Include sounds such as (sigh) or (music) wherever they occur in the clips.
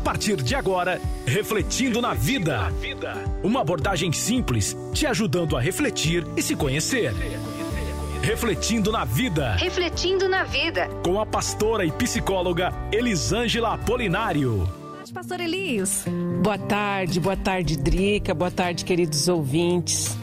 A partir de agora, Refletindo na Vida. Uma abordagem simples, te ajudando a refletir e se conhecer. Refletindo na Vida. Refletindo na Vida. Com a pastora e psicóloga Elisângela Apolinário. Pastor Elias. Boa tarde, boa tarde, Drica, boa tarde, queridos ouvintes.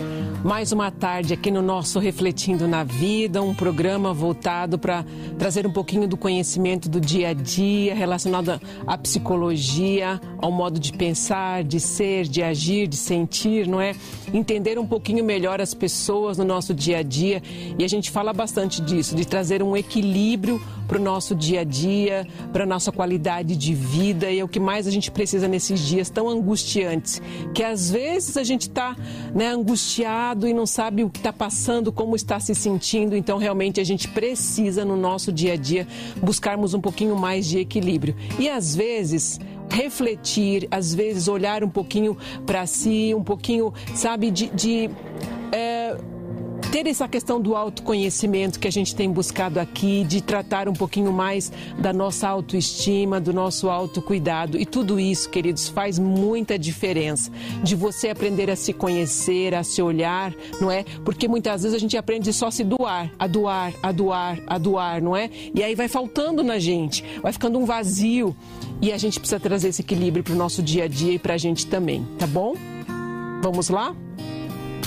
Mais uma tarde aqui no nosso Refletindo na Vida, um programa voltado para trazer um pouquinho do conhecimento do dia a dia relacionado à psicologia, ao modo de pensar, de ser, de agir, de sentir, não é? Entender um pouquinho melhor as pessoas no nosso dia a dia. E a gente fala bastante disso, de trazer um equilíbrio para o nosso dia a dia, para a nossa qualidade de vida. E é o que mais a gente precisa nesses dias tão angustiantes, que às vezes a gente está né, angustiado e não sabe o que está passando, como está se sentindo. Então, realmente, a gente precisa no nosso dia a dia buscarmos um pouquinho mais de equilíbrio. E às vezes refletir, às vezes olhar um pouquinho para si, um pouquinho, sabe, de, de é, ter essa questão do autoconhecimento que a gente tem buscado aqui, de tratar um pouquinho mais da nossa autoestima, do nosso autocuidado. E tudo isso, queridos, faz muita diferença. De você aprender a se conhecer, a se olhar, não é? Porque muitas vezes a gente aprende só a se doar, a doar, a doar, a doar, não é? E aí vai faltando na gente, vai ficando um vazio. E a gente precisa trazer esse equilíbrio para o nosso dia a dia e para a gente também, tá bom? Vamos lá?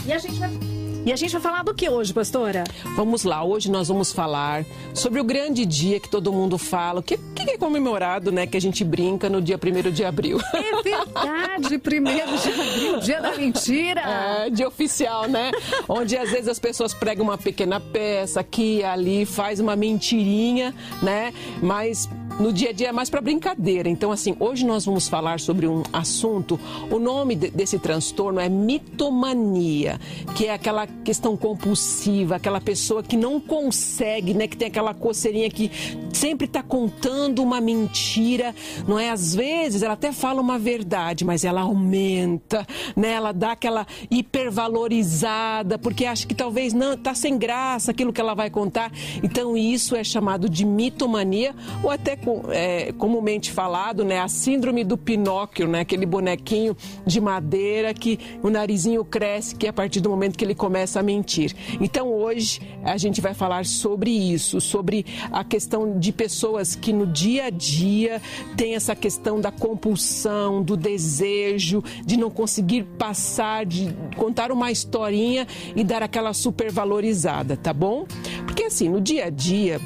E a gente vai e a gente vai falar do que hoje, pastora? Vamos lá, hoje nós vamos falar sobre o grande dia que todo mundo fala, o que, que é comemorado, né? Que a gente brinca no dia 1 de abril. É verdade, (laughs) 1 de abril, dia da mentira. É, dia oficial, né? Onde às vezes as pessoas pregam uma pequena peça aqui e ali, faz uma mentirinha, né? Mas no dia a dia é mais para brincadeira. Então, assim, hoje nós vamos falar sobre um assunto. O nome de, desse transtorno é mitomania, que é aquela questão compulsiva, aquela pessoa que não consegue, né? Que tem aquela coceirinha que sempre está contando uma mentira, não é? Às vezes ela até fala uma verdade, mas ela aumenta, né? Ela dá aquela hipervalorizada, porque acha que talvez não tá sem graça aquilo que ela vai contar. Então, isso é chamado de mitomania ou até é, comumente falado, né, a síndrome do Pinóquio, né, aquele bonequinho de madeira que o narizinho cresce, que é a partir do momento que ele começa a mentir. Então hoje a gente vai falar sobre isso, sobre a questão de pessoas que no dia a dia tem essa questão da compulsão, do desejo, de não conseguir passar, de contar uma historinha e dar aquela supervalorizada, tá bom? Porque assim, no dia a dia,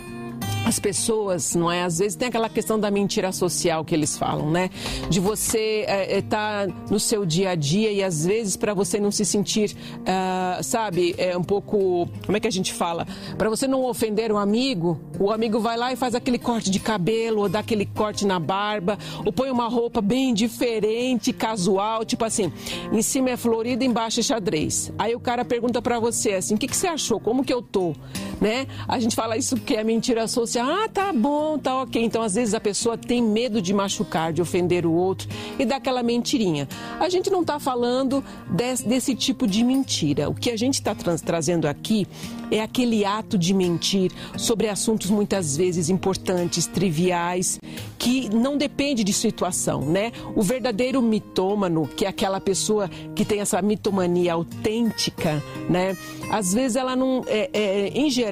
as pessoas, não é? Às vezes tem aquela questão da mentira social que eles falam, né? De você estar é, é, tá no seu dia a dia e às vezes para você não se sentir, uh, sabe, é um pouco, como é que a gente fala? Para você não ofender um amigo, o amigo vai lá e faz aquele corte de cabelo, ou dá aquele corte na barba, ou põe uma roupa bem diferente, casual, tipo assim, em cima é florida, embaixo é xadrez. Aí o cara pergunta para você assim, o que, que você achou? Como que eu tô? Né? A gente fala isso que é mentira social ah, tá bom, tá ok. Então, às vezes, a pessoa tem medo de machucar, de ofender o outro e dá aquela mentirinha. A gente não está falando desse, desse, tipo de mentira. O que a gente está tra trazendo aqui é aquele ato de mentir sobre assuntos muitas vezes importantes, triviais, que não depende de situação, né? O verdadeiro mitômano, que é aquela pessoa que tem essa mitomania autêntica, né? Às vezes ela não, é, é, em geral,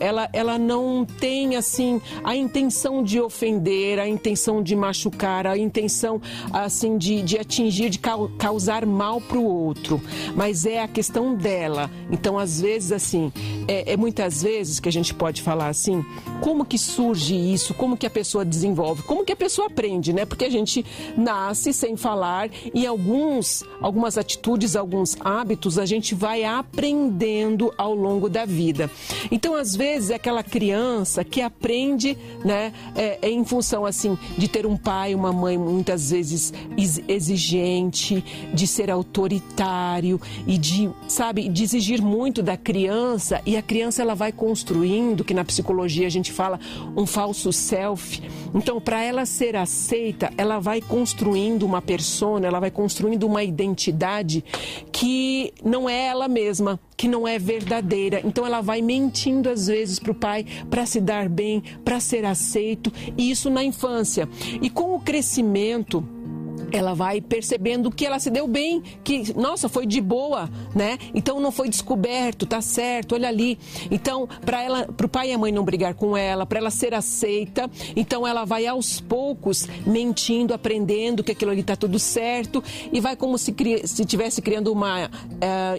ela, ela não tem assim a intenção de ofender, a intenção de machucar, a intenção assim de, de atingir, de causar mal para o outro, mas é a questão dela. Então, às vezes assim, é, é muitas vezes que a gente pode falar assim, como que surge isso, como que a pessoa desenvolve, como que a pessoa aprende, né? Porque a gente nasce sem falar e alguns, algumas atitudes, alguns hábitos a gente vai aprendendo ao longo da vida. Então, às vezes, é aquela criança que aprende, né, é, é em função assim de ter um pai, uma mãe muitas vezes exigente, de ser autoritário e de, sabe, de exigir muito da criança e a criança ela vai construindo, que na psicologia a gente fala um falso self. Então, para ela ser aceita, ela vai construindo uma persona, ela vai construindo uma identidade que não é ela mesma, que não é verdadeira. Então ela vai mentindo às vezes para o pai para se dar bem, para ser aceito, e isso na infância. E com o crescimento ela vai percebendo que ela se deu bem, que, nossa, foi de boa, né? Então não foi descoberto, tá certo, olha ali. Então, para ela, pro pai e a mãe não brigar com ela, para ela ser aceita, então ela vai aos poucos mentindo, aprendendo que aquilo ali tá tudo certo e vai como se se tivesse criando uma uh,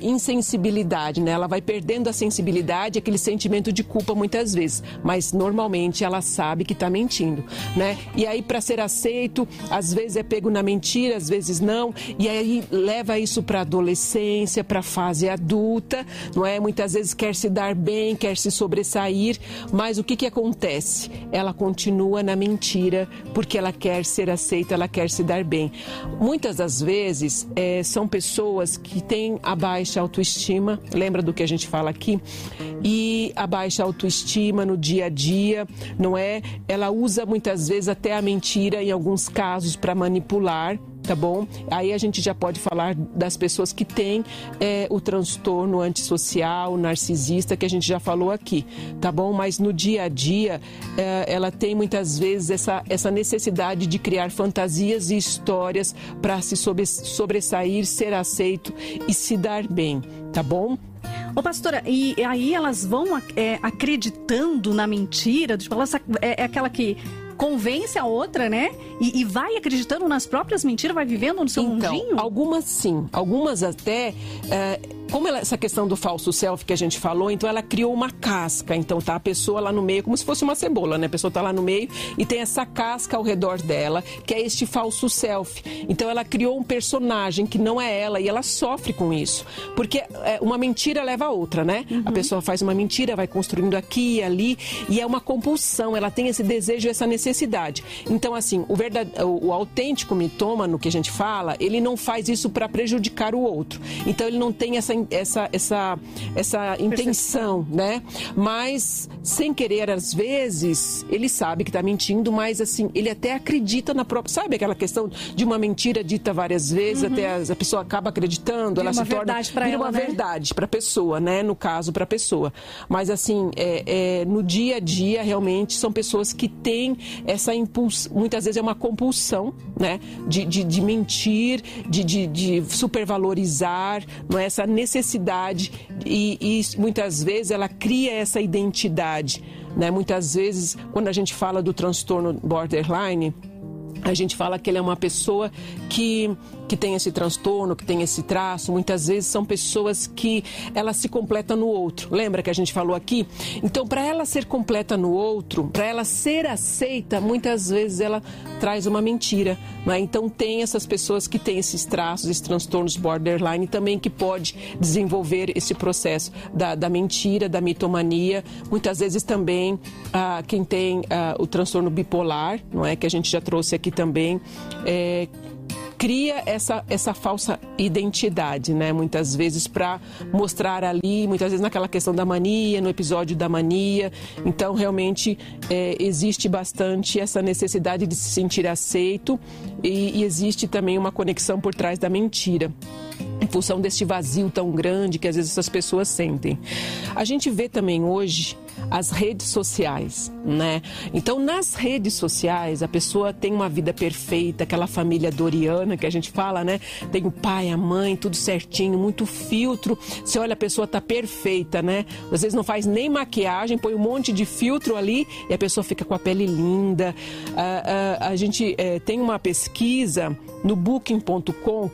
insensibilidade, né? Ela vai perdendo a sensibilidade, aquele sentimento de culpa muitas vezes, mas normalmente ela sabe que está mentindo, né? E aí para ser aceito, às vezes é pego na mentira mentira, às vezes não, e aí leva isso para adolescência, para fase adulta, não é? Muitas vezes quer se dar bem, quer se sobressair, mas o que, que acontece? Ela continua na mentira porque ela quer ser aceita, ela quer se dar bem. Muitas das vezes é, são pessoas que têm a baixa autoestima, lembra do que a gente fala aqui? E a baixa autoestima no dia a dia, não é? Ela usa muitas vezes até a mentira, em alguns casos, para manipular tá bom? Aí a gente já pode falar das pessoas que têm é, o transtorno antissocial, narcisista, que a gente já falou aqui, tá bom? Mas no dia a dia, é, ela tem muitas vezes essa, essa necessidade de criar fantasias e histórias para se sobre, sobressair, ser aceito e se dar bem, tá bom? Ô, pastora, e aí elas vão é, acreditando na mentira? Tipo, ela, é, é aquela que convence a outra, né? E, e, vai acreditando nas próprias mentiras, vai vivendo no seu então, mundinho? Algumas sim, algumas até. É, como ela, essa questão do falso self que a gente falou, então ela criou uma casca. Então tá a pessoa lá no meio, como se fosse uma cebola, né? A pessoa tá lá no meio e tem essa casca ao redor dela, que é este falso self. Então ela criou um personagem que não é ela e ela sofre com isso. Porque é, uma mentira leva a outra, né? Uhum. A pessoa faz uma mentira, vai construindo aqui e ali, e é uma compulsão, ela tem esse desejo, essa necessidade. Então, assim, o, verdade, o, o autêntico mitômano que a gente fala, ele não faz isso para prejudicar o outro. Então ele não tem essa essa, essa, essa intenção, né? Mas, sem querer, às vezes, ele sabe que está mentindo, mas, assim, ele até acredita na própria. Sabe aquela questão de uma mentira dita várias vezes, uhum. até a, a, pessoa acaba acreditando, vira ela se torna. Vira ela, uma né? verdade para a pessoa, né? No caso, para a pessoa. Mas, assim, é, é, no dia a dia, realmente, são pessoas que têm essa impulso. Muitas vezes é uma compulsão, né? De, de, de mentir, de, de, de supervalorizar, não é? essa necessidade necessidade e, e muitas vezes ela cria essa identidade. Né? Muitas vezes, quando a gente fala do transtorno borderline, a gente fala que ele é uma pessoa que que tem esse transtorno, que tem esse traço, muitas vezes são pessoas que ela se completa no outro. Lembra que a gente falou aqui? Então, para ela ser completa no outro, para ela ser aceita, muitas vezes ela traz uma mentira. Né? Então, tem essas pessoas que têm esses traços, esses transtornos borderline também que pode desenvolver esse processo da, da mentira, da mitomania. Muitas vezes também ah, quem tem ah, o transtorno bipolar, não é que a gente já trouxe aqui também, é, cria essa, essa falsa identidade, né? Muitas vezes para mostrar ali, muitas vezes naquela questão da mania, no episódio da mania. Então, realmente, é, existe bastante essa necessidade de se sentir aceito e, e existe também uma conexão por trás da mentira em função deste vazio tão grande que às vezes essas pessoas sentem. A gente vê também hoje as redes sociais, né? Então, nas redes sociais, a pessoa tem uma vida perfeita, aquela família doriana que a gente fala, né? Tem o pai, a mãe, tudo certinho, muito filtro. Você olha, a pessoa tá perfeita, né? Às vezes não faz nem maquiagem, põe um monte de filtro ali e a pessoa fica com a pele linda. a, a gente é, tem uma pesquisa no booking.com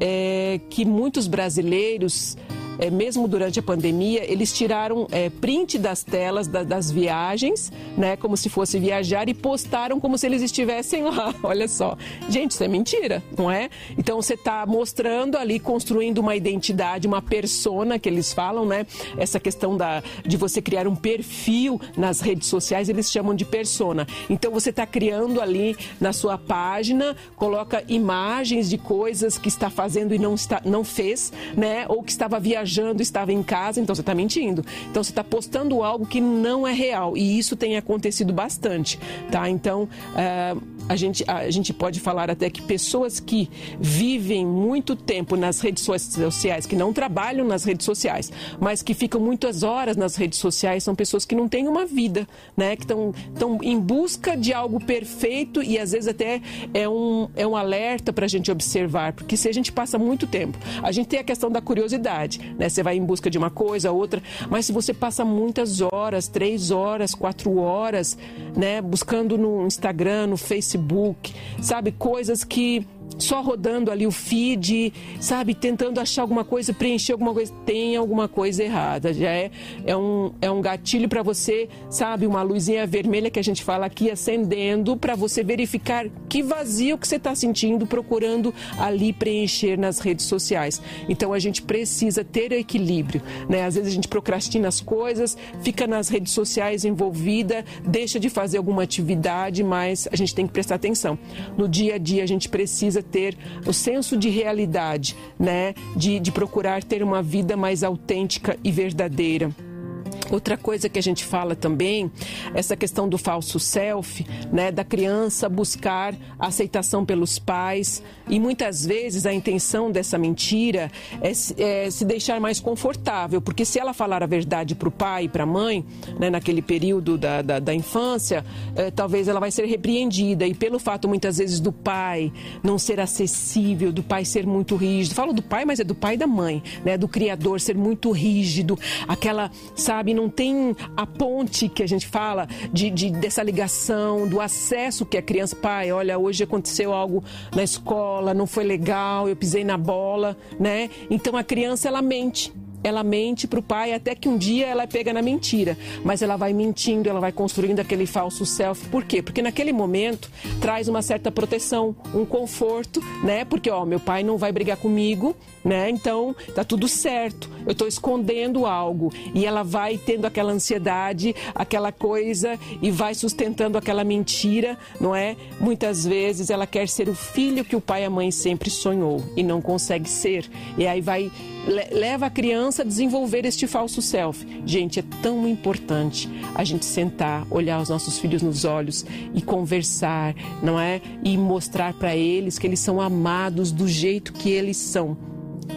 é, que muitos brasileiros é, mesmo durante a pandemia, eles tiraram é, print das telas da, das viagens, né, como se fosse viajar, e postaram como se eles estivessem lá. (laughs) Olha só. Gente, isso é mentira, não é? Então você está mostrando ali, construindo uma identidade, uma persona que eles falam, né? Essa questão da, de você criar um perfil nas redes sociais, eles chamam de persona. Então você está criando ali na sua página, coloca imagens de coisas que está fazendo e não, está, não fez, né? Ou que estava viajando viajando, estava em casa, então você está mentindo. Então você está postando algo que não é real. E isso tem acontecido bastante, tá? Então, uh, a gente, a gente pode falar até que pessoas que vivem muito tempo nas redes sociais, que não trabalham nas redes sociais, mas que ficam muitas horas nas redes sociais, são pessoas que não têm uma vida, né? Que estão em busca de algo perfeito e às vezes até é um, é um alerta para a gente observar, porque se a gente passa muito tempo, a gente tem a questão da curiosidade, né? Você vai em busca de uma coisa, outra, mas se você passa muitas horas, três horas, quatro horas, né? Buscando no Instagram, no Facebook, sabe? Coisas que só rodando ali o feed, sabe, tentando achar alguma coisa, preencher alguma coisa, tem alguma coisa errada. Já é, é, um, é um gatilho para você, sabe, uma luzinha vermelha que a gente fala aqui acendendo para você verificar que vazio que você está sentindo, procurando ali preencher nas redes sociais. Então a gente precisa ter equilíbrio, né? Às vezes a gente procrastina as coisas, fica nas redes sociais envolvida, deixa de fazer alguma atividade, mas a gente tem que prestar atenção. No dia a dia a gente precisa ter o senso de realidade, né? De, de procurar ter uma vida mais autêntica e verdadeira. Outra coisa que a gente fala também, essa questão do falso self, né, da criança buscar aceitação pelos pais e muitas vezes a intenção dessa mentira é, é se deixar mais confortável, porque se ela falar a verdade para o pai e para a mãe, né, naquele período da, da, da infância, é, talvez ela vai ser repreendida e pelo fato muitas vezes do pai não ser acessível, do pai ser muito rígido, falo do pai, mas é do pai e da mãe, né, do criador ser muito rígido, aquela, sabe, não tem a ponte que a gente fala de, de dessa ligação, do acesso que a criança, pai, olha, hoje aconteceu algo na escola, não foi legal, eu pisei na bola, né? Então a criança ela mente ela mente para o pai até que um dia ela pega na mentira. Mas ela vai mentindo, ela vai construindo aquele falso self. Por quê? Porque naquele momento traz uma certa proteção, um conforto, né? Porque, ó, meu pai não vai brigar comigo, né? Então tá tudo certo. Eu estou escondendo algo. E ela vai tendo aquela ansiedade, aquela coisa e vai sustentando aquela mentira, não é? Muitas vezes ela quer ser o filho que o pai e a mãe sempre sonhou e não consegue ser. E aí vai leva a criança a desenvolver este falso self. Gente, é tão importante a gente sentar, olhar os nossos filhos nos olhos e conversar, não é? E mostrar para eles que eles são amados do jeito que eles são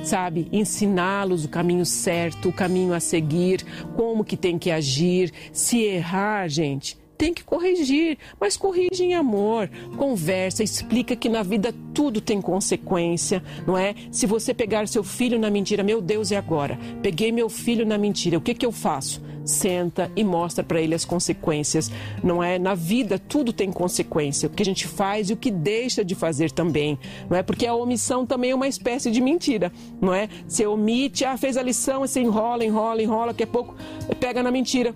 sabe, ensiná-los o caminho certo, o caminho a seguir, como que tem que agir. Se errar, gente, tem que corrigir, mas corrige em amor, conversa, explica que na vida tudo tem consequência, não é? Se você pegar seu filho na mentira, meu Deus, e agora? Peguei meu filho na mentira, o que, que eu faço? Senta e mostra para ele as consequências, não é? Na vida tudo tem consequência, o que a gente faz e o que deixa de fazer também, não é? Porque a omissão também é uma espécie de mentira, não é? Você omite, ah, fez a lição, você enrola, enrola, enrola, daqui a pouco pega na mentira,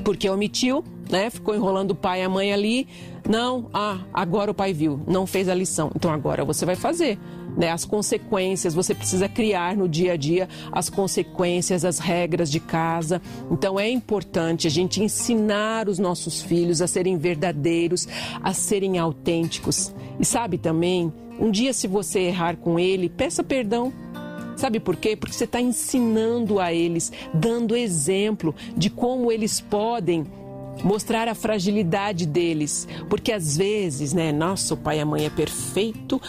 porque omitiu, né? Ficou enrolando o pai e a mãe ali. Não, ah, agora o pai viu, não fez a lição. Então agora você vai fazer. Né, as consequências, você precisa criar no dia a dia as consequências, as regras de casa. Então é importante a gente ensinar os nossos filhos a serem verdadeiros, a serem autênticos. E sabe também, um dia se você errar com ele, peça perdão. Sabe por quê? Porque você está ensinando a eles, dando exemplo de como eles podem mostrar a fragilidade deles, porque às vezes, né, nosso pai e a mãe é perfeito,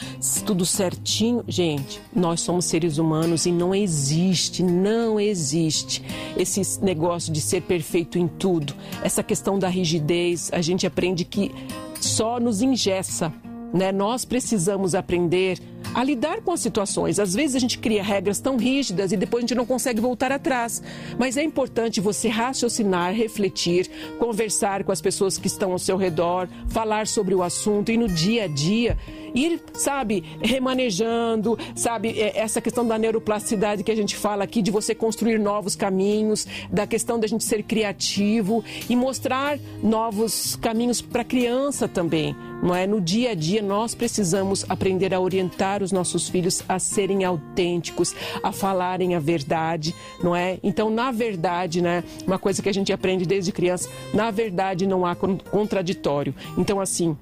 tudo certinho. Gente, nós somos seres humanos e não existe, não existe esse negócio de ser perfeito em tudo. Essa questão da rigidez, a gente aprende que só nos ingessa, né? Nós precisamos aprender a lidar com as situações. Às vezes a gente cria regras tão rígidas e depois a gente não consegue voltar atrás. Mas é importante você raciocinar, refletir, conversar com as pessoas que estão ao seu redor, falar sobre o assunto e no dia a dia ir, sabe, remanejando, sabe, é, essa questão da neuroplasticidade que a gente fala aqui, de você construir novos caminhos, da questão da gente ser criativo e mostrar novos caminhos para a criança também. Não é? No dia a dia nós precisamos aprender a orientar os nossos filhos a serem autênticos, a falarem a verdade, não é? Então, na verdade, né, uma coisa que a gente aprende desde criança, na verdade não há contraditório. Então, assim,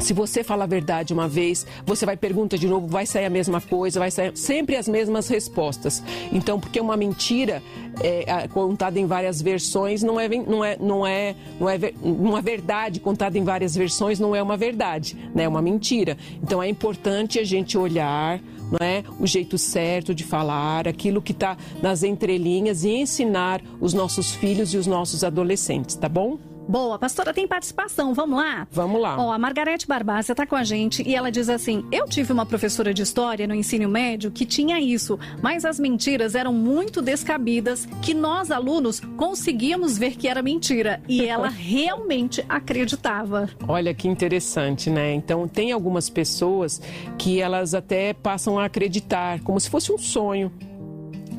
se você fala a verdade uma vez, você vai perguntar de novo, vai sair a mesma coisa, vai sair sempre as mesmas respostas. Então, porque uma mentira é, contada em várias versões não é, não é, não é, não é uma verdade contada em várias versões não é uma verdade, né? É uma mentira. Então, é importante a gente olhar não é? o jeito certo de falar, aquilo que está nas entrelinhas e ensinar os nossos filhos e os nossos adolescentes, tá bom? Boa, pastora, tem participação, vamos lá? Vamos lá. Ó, a Margarete Barbácia está com a gente e ela diz assim: Eu tive uma professora de história no ensino médio que tinha isso, mas as mentiras eram muito descabidas que nós, alunos, conseguíamos ver que era mentira e ela (laughs) realmente acreditava. Olha que interessante, né? Então, tem algumas pessoas que elas até passam a acreditar como se fosse um sonho.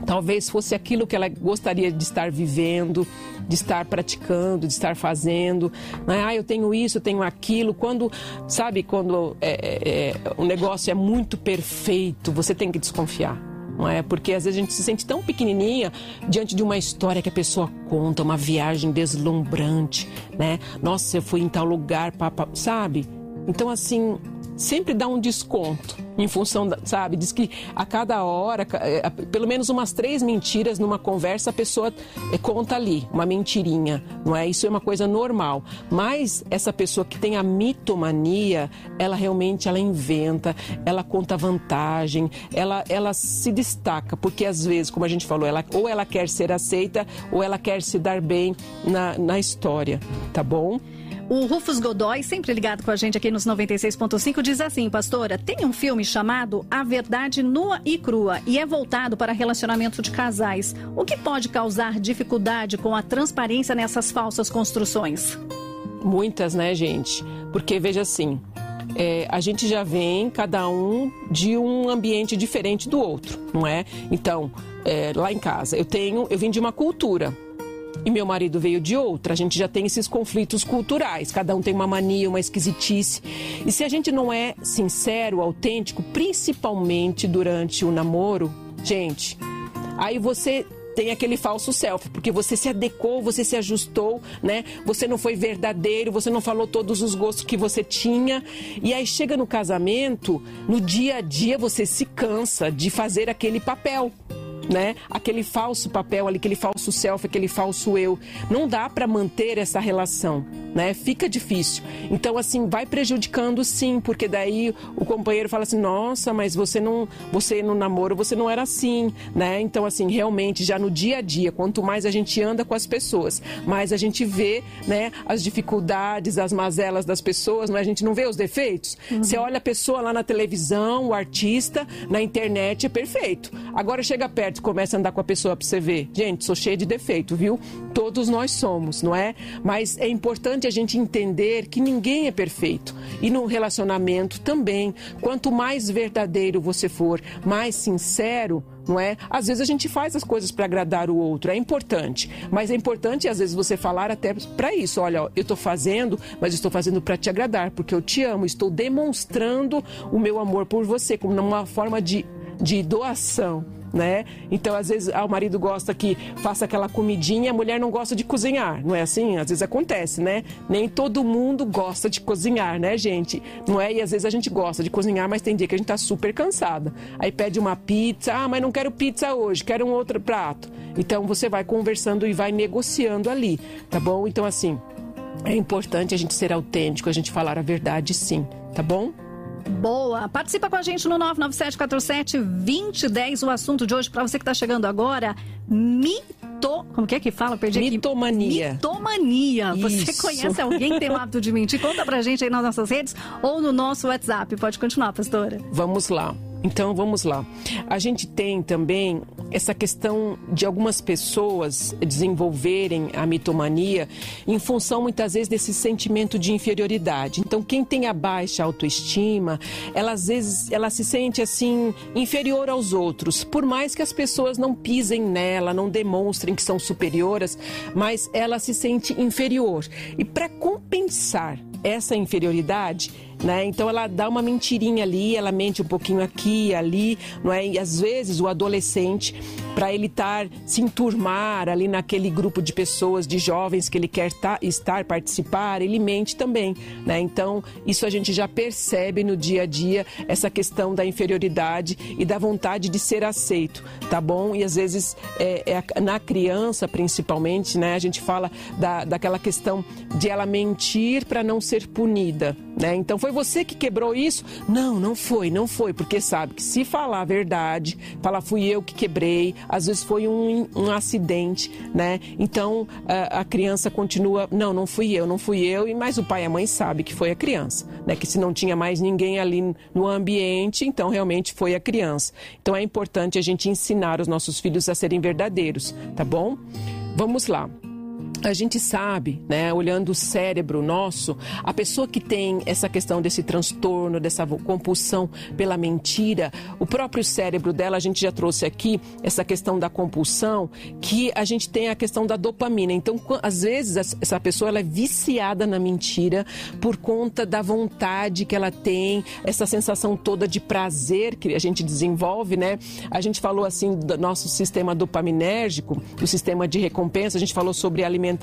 Talvez fosse aquilo que ela gostaria de estar vivendo, de estar praticando, de estar fazendo. Né? Ah, eu tenho isso, eu tenho aquilo. Quando, sabe, quando é, é, é, o negócio é muito perfeito, você tem que desconfiar. Não é? Porque às vezes a gente se sente tão pequenininha diante de uma história que a pessoa conta, uma viagem deslumbrante, né? Nossa, eu fui em tal lugar, sabe? Então, assim, sempre dá um desconto em função, da, sabe? Diz que a cada hora, é, pelo menos umas três mentiras numa conversa, a pessoa é, conta ali, uma mentirinha, não é? Isso é uma coisa normal. Mas essa pessoa que tem a mitomania, ela realmente ela inventa, ela conta vantagem, ela, ela se destaca, porque às vezes, como a gente falou, ela, ou ela quer ser aceita ou ela quer se dar bem na, na história, tá bom? O Rufus Godoy, sempre ligado com a gente aqui nos 96.5, diz assim, pastora, tem um filme chamado A Verdade Nua e Crua e é voltado para relacionamento de casais. O que pode causar dificuldade com a transparência nessas falsas construções? Muitas, né, gente? Porque veja assim, é, a gente já vem cada um de um ambiente diferente do outro, não é? Então, é, lá em casa, eu tenho, eu vim de uma cultura e meu marido veio de outra. A gente já tem esses conflitos culturais. Cada um tem uma mania, uma esquisitice. E se a gente não é sincero, autêntico, principalmente durante o namoro, gente, aí você tem aquele falso self, porque você se adequou, você se ajustou, né? Você não foi verdadeiro, você não falou todos os gostos que você tinha. E aí chega no casamento, no dia a dia você se cansa de fazer aquele papel né? Aquele falso papel ali, aquele falso self, aquele falso eu. Não dá para manter essa relação, né? Fica difícil. Então assim, vai prejudicando sim, porque daí o companheiro fala assim: "Nossa, mas você não, você no namoro, você não era assim", né? Então assim, realmente já no dia a dia, quanto mais a gente anda com as pessoas, mais a gente vê, né, as dificuldades, as mazelas das pessoas, mas é? a gente não vê os defeitos. Uhum. Você olha a pessoa lá na televisão, o artista, na internet é perfeito. Agora chega perto comece a andar com a pessoa para você ver. Gente, sou cheia de defeito, viu? Todos nós somos, não é? Mas é importante a gente entender que ninguém é perfeito. E no relacionamento também. Quanto mais verdadeiro você for, mais sincero, não é? Às vezes a gente faz as coisas para agradar o outro, é importante, mas é importante às vezes você falar até para isso, olha, ó, eu estou fazendo, mas estou fazendo para te agradar, porque eu te amo, estou demonstrando o meu amor por você como uma forma de, de doação né? Então, às vezes, ah, o marido gosta que faça aquela comidinha, a mulher não gosta de cozinhar, não é assim? Às vezes acontece, né? Nem todo mundo gosta de cozinhar, né, gente? Não é? E às vezes a gente gosta de cozinhar, mas tem dia que a gente tá super cansada. Aí pede uma pizza, ah, mas não quero pizza hoje, quero um outro prato. Então, você vai conversando e vai negociando ali, tá bom? Então, assim, é importante a gente ser autêntico, a gente falar a verdade sim, tá bom? Boa. Participa com a gente no 99747-2010. O assunto de hoje, para você que está chegando agora, mito. Como que é que fala? Perdi Mitomania. Aqui. Mitomania. Isso. Você conhece alguém que tem o hábito de mentir? Conta pra gente aí nas nossas redes ou no nosso WhatsApp. Pode continuar, pastora. Vamos lá. Então vamos lá. A gente tem também essa questão de algumas pessoas desenvolverem a mitomania em função muitas vezes desse sentimento de inferioridade. Então quem tem a baixa autoestima, ela às vezes ela se sente assim inferior aos outros, por mais que as pessoas não pisem nela, não demonstrem que são superiores, mas ela se sente inferior. E para compensar essa inferioridade, né? Então ela dá uma mentirinha ali, ela mente um pouquinho aqui, ali, não é? E às vezes o adolescente para ele estar se enturmar ali naquele grupo de pessoas, de jovens que ele quer tá, estar, participar, ele mente também, né? Então, isso a gente já percebe no dia a dia essa questão da inferioridade e da vontade de ser aceito, tá bom? E às vezes é, é na criança, principalmente, né? A gente fala da, daquela questão de ela mentir para não ser punida, né? Então, foi você que quebrou isso? Não, não foi, não foi, porque sabe que se falar a verdade, falar fui eu que quebrei, às vezes foi um, um acidente, né? Então a, a, criança continua, não, não fui eu, não fui eu, e mas o pai e a mãe sabe que foi a criança, né? Que se não tinha mais ninguém ali no ambiente, então realmente foi a criança. Então é importante a gente ensinar os nossos filhos a serem verdadeiros, tá bom? Vamos lá a gente sabe, né, olhando o cérebro nosso, a pessoa que tem essa questão desse transtorno, dessa compulsão pela mentira, o próprio cérebro dela, a gente já trouxe aqui essa questão da compulsão, que a gente tem a questão da dopamina. Então, às vezes, essa pessoa ela é viciada na mentira por conta da vontade que ela tem, essa sensação toda de prazer que a gente desenvolve, né? A gente falou assim do nosso sistema dopaminérgico, o sistema de recompensa, a gente falou sobre alimentação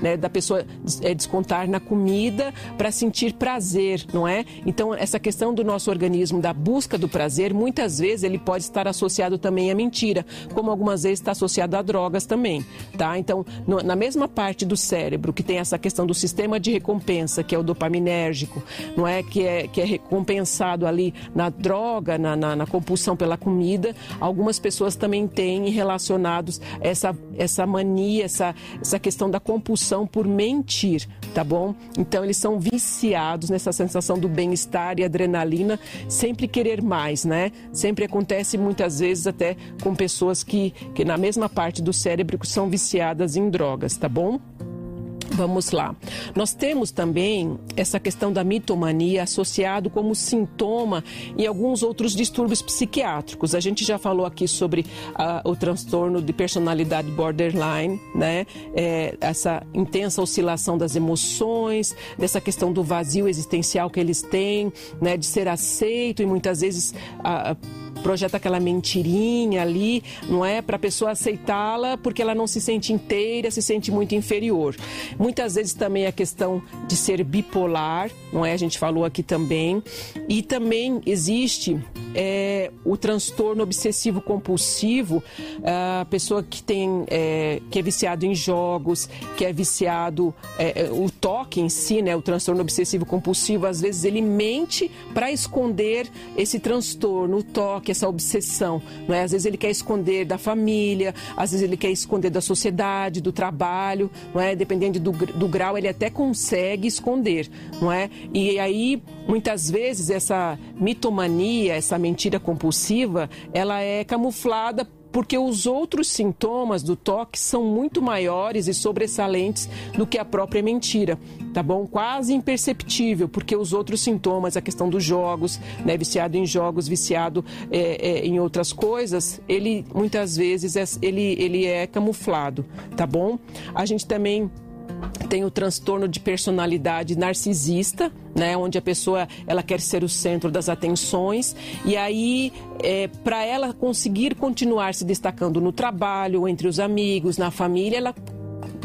né, da pessoa é, descontar na comida para sentir prazer, não é? Então, essa questão do nosso organismo, da busca do prazer, muitas vezes ele pode estar associado também à mentira, como algumas vezes está associado a drogas também, tá? Então, no, na mesma parte do cérebro que tem essa questão do sistema de recompensa, que é o dopaminérgico, não é? Que é, que é recompensado ali na droga, na, na, na compulsão pela comida, algumas pessoas também têm relacionados essa, essa mania, essa, essa questão da compulsão por mentir, tá bom? Então eles são viciados nessa sensação do bem-estar e adrenalina, sempre querer mais, né? Sempre acontece muitas vezes até com pessoas que, que na mesma parte do cérebro são viciadas em drogas, tá bom? Vamos lá. Nós temos também essa questão da mitomania associado como sintoma em alguns outros distúrbios psiquiátricos. A gente já falou aqui sobre uh, o transtorno de personalidade borderline, né? É, essa intensa oscilação das emoções, dessa questão do vazio existencial que eles têm, né? De ser aceito e muitas vezes uh, projeta aquela mentirinha ali, não é? Para a pessoa aceitá-la porque ela não se sente inteira, se sente muito inferior. Muitas vezes também a questão de ser bipolar, não é? A gente falou aqui também. E também existe é, o transtorno obsessivo compulsivo, a pessoa que tem é, que é viciado em jogos, que é viciado é, é o toque em si, né? O transtorno obsessivo compulsivo, às vezes ele mente para esconder esse transtorno, o toque, essa obsessão, não é? Às vezes ele quer esconder da família, às vezes ele quer esconder da sociedade, do trabalho, não é? Dependendo do, do grau, ele até consegue esconder, não é? E aí, muitas vezes, essa mitomania, essa mentira compulsiva, ela é camuflada porque os outros sintomas do toque são muito maiores e sobressalentes do que a própria mentira, tá bom? Quase imperceptível, porque os outros sintomas, a questão dos jogos, né, viciado em jogos, viciado é, é, em outras coisas, ele muitas vezes é, ele, ele é camuflado, tá bom? A gente também tem o transtorno de personalidade narcisista, né, onde a pessoa ela quer ser o centro das atenções. E aí é, para ela conseguir continuar se destacando no trabalho, entre os amigos, na família, ela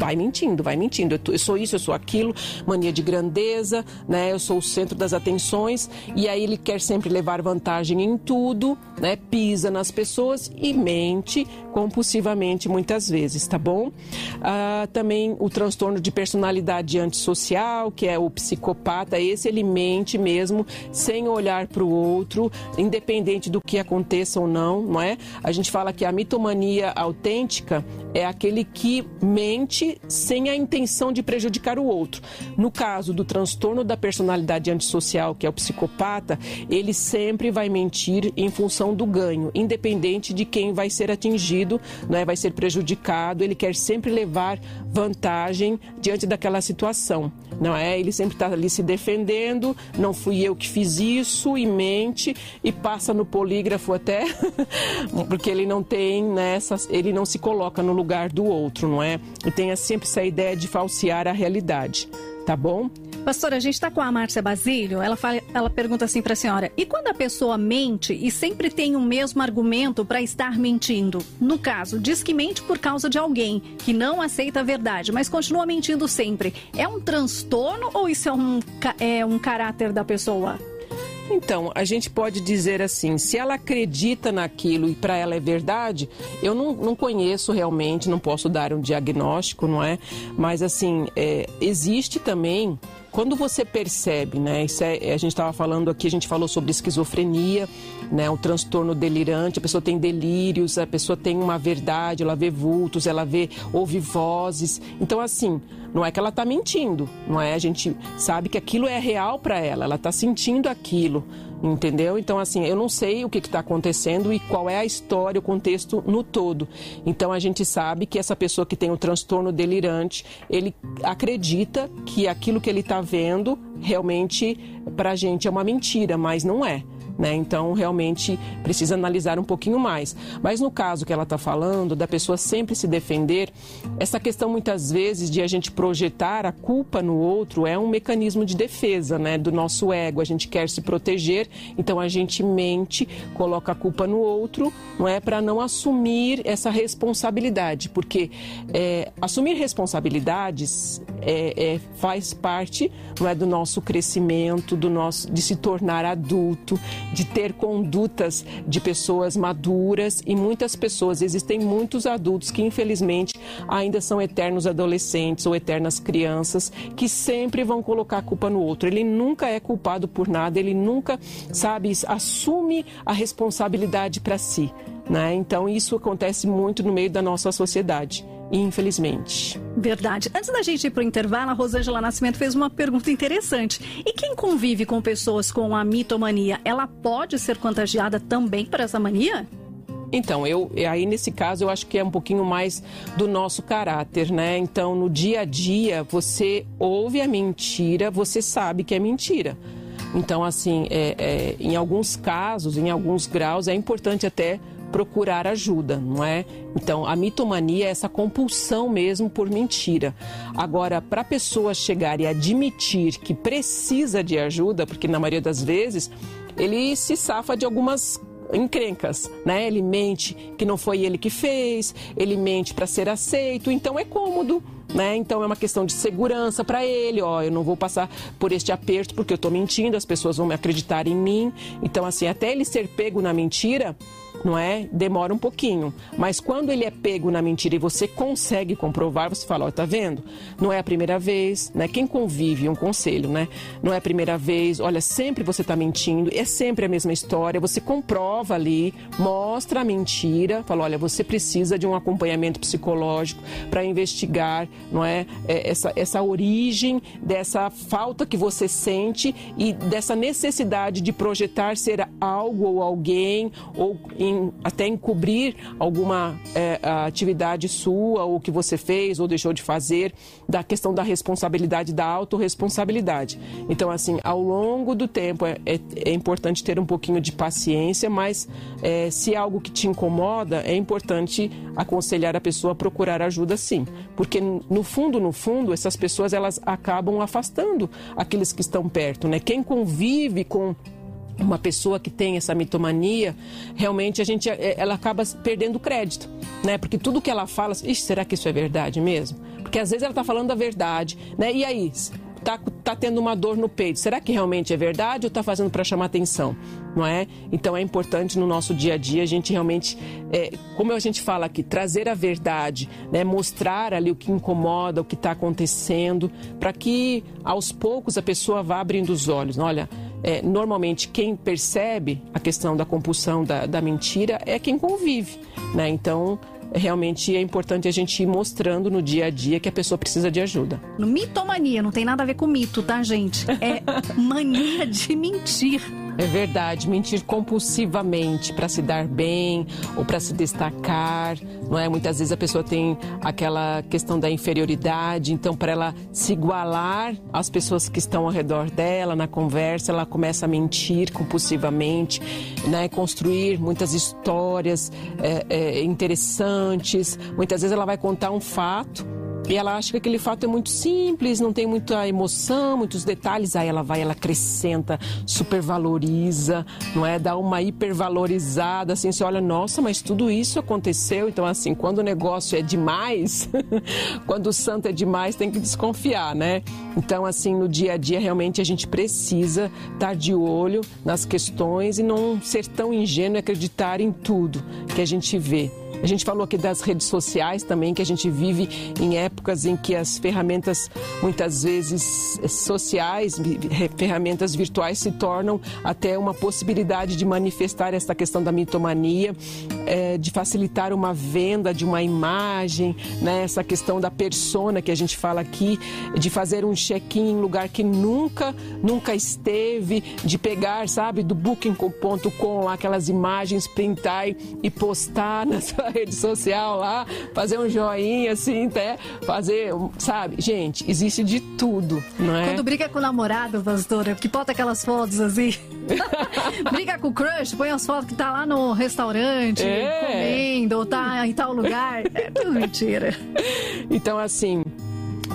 vai mentindo, vai mentindo. Eu, sou isso, eu sou aquilo, mania de grandeza, né? Eu sou o centro das atenções e aí ele quer sempre levar vantagem em tudo, né? Pisa nas pessoas e mente compulsivamente muitas vezes, tá bom? Ah, também o transtorno de personalidade antissocial, que é o psicopata, esse ele mente mesmo sem olhar para o outro, independente do que aconteça ou não, não é? A gente fala que a mitomania autêntica é aquele que mente sem a intenção de prejudicar o outro. No caso do transtorno da personalidade antissocial, que é o psicopata, ele sempre vai mentir em função do ganho, independente de quem vai ser atingido, é? vai ser prejudicado, ele quer sempre levar vantagem diante daquela situação, não é? Ele sempre está ali se defendendo, não fui eu que fiz isso e mente e passa no polígrafo até, (laughs) porque ele não tem né, ele não se coloca no lugar do outro, não é? E tem sempre essa ideia de falsear a realidade, tá bom? Pastora, a gente está com a Márcia Basílio. Ela, fala, ela pergunta assim para a senhora: e quando a pessoa mente e sempre tem o mesmo argumento para estar mentindo? No caso, diz que mente por causa de alguém que não aceita a verdade, mas continua mentindo sempre. É um transtorno ou isso é um, é um caráter da pessoa? Então, a gente pode dizer assim: se ela acredita naquilo e para ela é verdade, eu não, não conheço realmente, não posso dar um diagnóstico, não é? Mas, assim, é, existe também quando você percebe, né? É, a gente estava falando aqui, a gente falou sobre esquizofrenia, né? O transtorno delirante, a pessoa tem delírios, a pessoa tem uma verdade, ela vê vultos, ela vê, ouve vozes. Então, assim, não é que ela está mentindo, não é? A gente sabe que aquilo é real para ela, ela está sentindo aquilo entendeu? Então, assim, eu não sei o que está acontecendo e qual é a história, o contexto no todo. Então, a gente sabe que essa pessoa que tem o transtorno delirante, ele acredita que aquilo que ele está vendo realmente, para a gente, é uma mentira, mas não é. Né? Então, realmente precisa analisar um pouquinho mais. Mas no caso que ela está falando, da pessoa sempre se defender, essa questão muitas vezes de a gente projetar a culpa no outro é um mecanismo de defesa né? do nosso ego. A gente quer se proteger, então a gente mente, coloca a culpa no outro, não é para não assumir essa responsabilidade, porque é, assumir responsabilidades é, é, faz parte não é, do nosso crescimento, do nosso de se tornar adulto, de ter condutas de pessoas maduras e muitas pessoas, existem muitos adultos que infelizmente ainda são eternos adolescentes ou eternas crianças que sempre vão colocar a culpa no outro. Ele nunca é culpado por nada, ele nunca, sabe, assume a responsabilidade para si. Né? Então, isso acontece muito no meio da nossa sociedade infelizmente. Verdade. Antes da gente ir para o intervalo, a Rosângela Nascimento fez uma pergunta interessante. E quem convive com pessoas com a mitomania, ela pode ser contagiada também por essa mania? Então, eu aí nesse caso eu acho que é um pouquinho mais do nosso caráter, né? Então, no dia a dia, você ouve a mentira, você sabe que é mentira. Então, assim, é, é, em alguns casos, em alguns graus, é importante até procurar ajuda, não é? Então, a mitomania é essa compulsão mesmo por mentira. Agora, para a pessoa chegar e admitir que precisa de ajuda, porque na maioria das vezes ele se safa de algumas encrencas, né? Ele mente que não foi ele que fez, ele mente para ser aceito, então é cômodo. Né? Então é uma questão de segurança para ele, ó, eu não vou passar por este aperto porque eu estou mentindo, as pessoas vão me acreditar em mim. Então assim, até ele ser pego na mentira, não é? Demora um pouquinho. Mas quando ele é pego na mentira e você consegue comprovar, você fala, ó, tá vendo? Não é a primeira vez, né? Quem convive, um conselho, né? Não é a primeira vez, olha, sempre você tá mentindo, é sempre a mesma história, você comprova ali, mostra a mentira, fala, olha, você precisa de um acompanhamento psicológico para investigar, não é? é? Essa, essa origem dessa falta que você sente e dessa necessidade de projetar ser algo ou alguém ou em, até encobrir alguma é, atividade sua, ou que você fez ou deixou de fazer, da questão da responsabilidade, da autorresponsabilidade. Então, assim, ao longo do tempo é, é, é importante ter um pouquinho de paciência, mas é, se é algo que te incomoda, é importante aconselhar a pessoa a procurar ajuda sim. Porque no fundo, no fundo, essas pessoas elas acabam afastando aqueles que estão perto, né? Quem convive com uma pessoa que tem essa mitomania, realmente a gente é, ela acaba perdendo crédito, né? Porque tudo que ela fala, será que isso é verdade mesmo? Porque às vezes ela está falando a verdade, né? E aí, tá, tá tendo uma dor no peito, será que realmente é verdade ou está fazendo para chamar atenção? Não é? Então é importante no nosso dia a dia a gente realmente, é, como a gente fala aqui, trazer a verdade, né? Mostrar ali o que incomoda, o que está acontecendo, para que aos poucos a pessoa vá abrindo os olhos. Olha, é, normalmente quem percebe a questão da compulsão da, da mentira é quem convive, né? Então realmente é importante a gente ir mostrando no dia a dia que a pessoa precisa de ajuda. No mitomania, não tem nada a ver com mito, tá, gente? É (laughs) mania de mentir. É verdade, mentir compulsivamente para se dar bem ou para se destacar, não é? Muitas vezes a pessoa tem aquela questão da inferioridade, então para ela se igualar às pessoas que estão ao redor dela na conversa, ela começa a mentir compulsivamente, né? Construir muitas histórias é, é, interessantes. Muitas vezes ela vai contar um fato E ela acha que aquele fato é muito simples, não tem muita emoção, muitos detalhes. Aí ela vai, ela acrescenta, supervaloriza, não é? Dá uma hipervalorizada, assim, você olha, nossa, mas tudo isso aconteceu. Então, assim, quando o negócio é demais, (laughs) quando o santo é demais, tem que desconfiar, né? Então, assim, no dia a dia, realmente a gente precisa estar de olho nas questões e não ser tão ingênuo e acreditar em tudo que a gente vê. A gente falou aqui das redes sociais também, que a gente vive em épocas em que as ferramentas, muitas vezes sociais, ferramentas virtuais, se tornam até uma possibilidade de manifestar essa questão da mitomania, é, de facilitar uma venda de uma imagem, né? essa questão da persona que a gente fala aqui, de fazer um check-in em lugar que nunca, nunca esteve, de pegar, sabe, do booking.com aquelas imagens, printar e postar (laughs) na sua rede social lá, fazer um joinha assim, até fazer, sabe? Gente, existe de tudo, não é? Quando briga com o namorado, pastora, que bota aquelas fotos assim. (laughs) briga com o crush, põe as fotos que tá lá no restaurante, é. comendo, ou tá em tal lugar. É tudo mentira. Então, assim,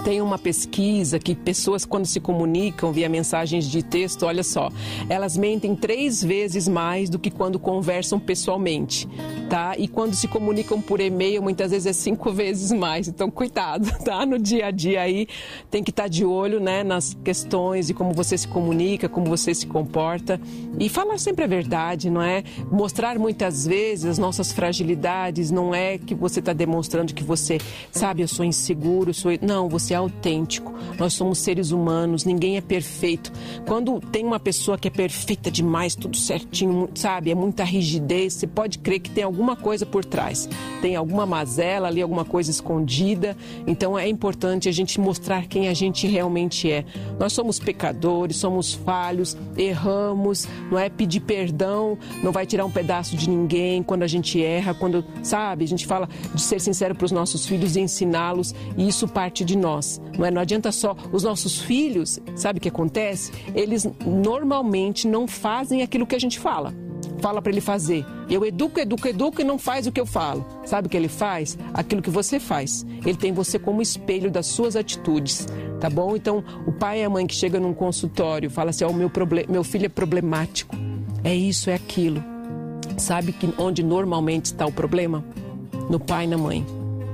tem uma pesquisa que pessoas, quando se comunicam via mensagens de texto, olha só, elas mentem três vezes mais do que quando conversam pessoalmente, tá? E quando se comunicam por e-mail, muitas vezes é cinco (laughs) vezes mais. Então, cuidado, (laughs) tá? No dia a dia aí, tem que estar tá de olho, né, nas questões e como você se comunica, como você se comporta. E falar sempre a verdade, não é? Mostrar muitas vezes as nossas fragilidades, não é que você está demonstrando que você, sabe, eu sou inseguro, sou. Não, você autêntico. Nós somos seres humanos, ninguém é perfeito. Quando tem uma pessoa que é perfeita demais, tudo certinho, sabe, é muita rigidez, você pode crer que tem alguma coisa por trás. Tem alguma mazela ali, alguma coisa escondida. Então é importante a gente mostrar quem a gente realmente é. Nós somos pecadores, somos falhos, erramos, não é pedir perdão, não vai tirar um pedaço de ninguém quando a gente erra, quando, sabe, a gente fala de ser sincero para os nossos filhos e ensiná-los, e isso parte de nós nós. Não, é? não adianta só os nossos filhos, sabe o que acontece? Eles normalmente não fazem aquilo que a gente fala. Fala para ele fazer. Eu educo, educo, educo e não faz o que eu falo. Sabe o que ele faz? Aquilo que você faz. Ele tem você como espelho das suas atitudes, tá bom? Então, o pai e a mãe que chega num consultório fala assim: "Ó, oh, meu meu filho é problemático". É isso, é aquilo. Sabe que onde normalmente está o problema? No pai e na mãe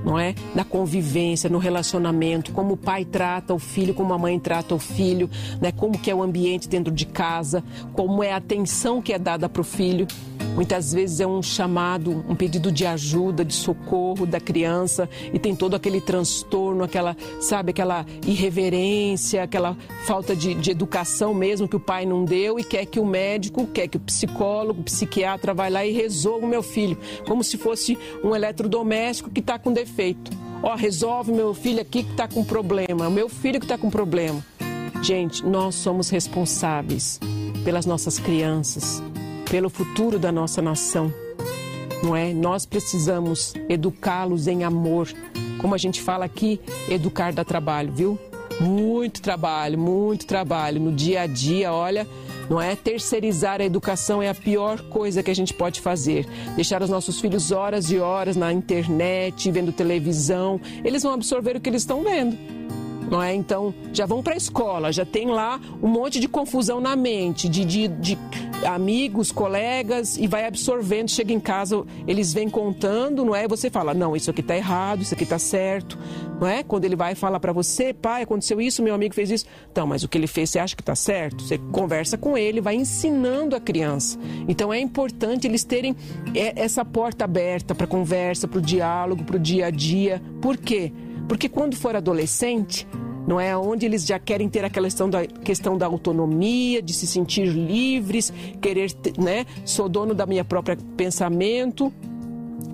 não é? Na convivência, no relacionamento, como o pai trata o filho, como a mãe trata o filho, né? Como que é o ambiente dentro de casa, como é a atenção que é dada para o filho. Muitas vezes é um chamado, um pedido de ajuda, de socorro da criança e tem todo aquele transtorno, aquela, sabe, aquela irreverência, aquela falta de, de educação mesmo que o pai não deu e quer que o médico, quer que o psicólogo, o psiquiatra vai lá e resolva o meu filho, como se fosse um eletrodoméstico que está com defeito. Ó, resolve meu filho aqui que está com problema, o meu filho que está com problema. Gente, nós somos responsáveis pelas nossas crianças pelo futuro da nossa nação. Não é? Nós precisamos educá-los em amor. Como a gente fala aqui, educar dá trabalho, viu? Muito trabalho, muito trabalho no dia a dia, olha, não é? Terceirizar a educação é a pior coisa que a gente pode fazer. Deixar os nossos filhos horas e horas na internet, vendo televisão, eles vão absorver o que eles estão vendo não é? Então, já vão para a escola, já tem lá um monte de confusão na mente, de, de, de amigos, colegas, e vai absorvendo. Chega em casa, eles vêm contando, não é? Você fala, não, isso aqui está errado, isso aqui está certo, não é? Quando ele vai falar para você, pai, aconteceu isso, meu amigo fez isso. Então, mas o que ele fez, você acha que está certo? Você conversa com ele, vai ensinando a criança. Então, é importante eles terem essa porta aberta para conversa, para o diálogo, para o dia a dia. Por quê? Porque quando for adolescente, não é? Onde eles já querem ter aquela questão da, questão da autonomia, de se sentir livres, querer, né, sou dono da minha própria pensamento,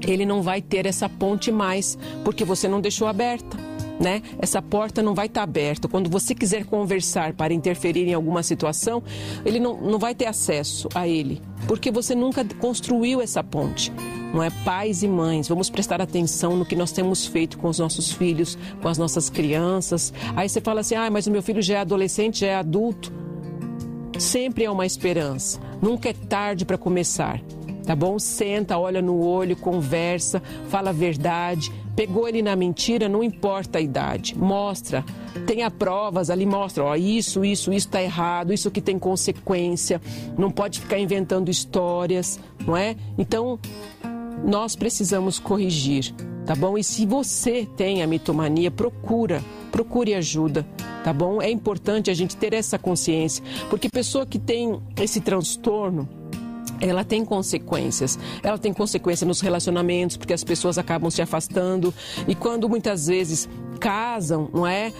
ele não vai ter essa ponte mais, porque você não deixou aberta. Né? Essa porta não vai estar tá aberta. Quando você quiser conversar para interferir em alguma situação, ele não, não vai ter acesso a ele, porque você nunca construiu essa ponte não é? Pais e mães, vamos prestar atenção no que nós temos feito com os nossos filhos, com as nossas crianças. Aí você fala assim: ah, mas o meu filho já é adolescente, já é adulto. Sempre é uma esperança, nunca é tarde para começar. tá bom? Senta, olha no olho, conversa, fala a verdade. Pegou ele na mentira, não importa a idade, mostra. Tenha provas ali, mostra, ó, isso, isso, isso está errado, isso que tem consequência. Não pode ficar inventando histórias, não é? Então, nós precisamos corrigir, tá bom? E se você tem a mitomania, procura, procure ajuda, tá bom? É importante a gente ter essa consciência, porque pessoa que tem esse transtorno, ela tem consequências. Ela tem consequência nos relacionamentos, porque as pessoas acabam se afastando. E quando muitas vezes casam, não é?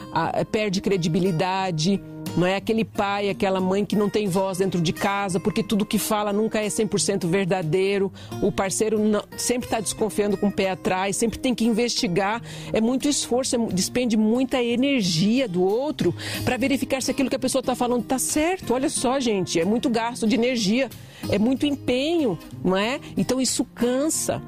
perde credibilidade não é aquele pai, aquela mãe que não tem voz dentro de casa, porque tudo que fala nunca é 100% verdadeiro. O parceiro não, sempre está desconfiando com o pé atrás, sempre tem que investigar. É muito esforço, é, despende muita energia do outro para verificar se aquilo que a pessoa está falando está certo. Olha só, gente, é muito gasto de energia, é muito empenho, não é? Então isso cansa.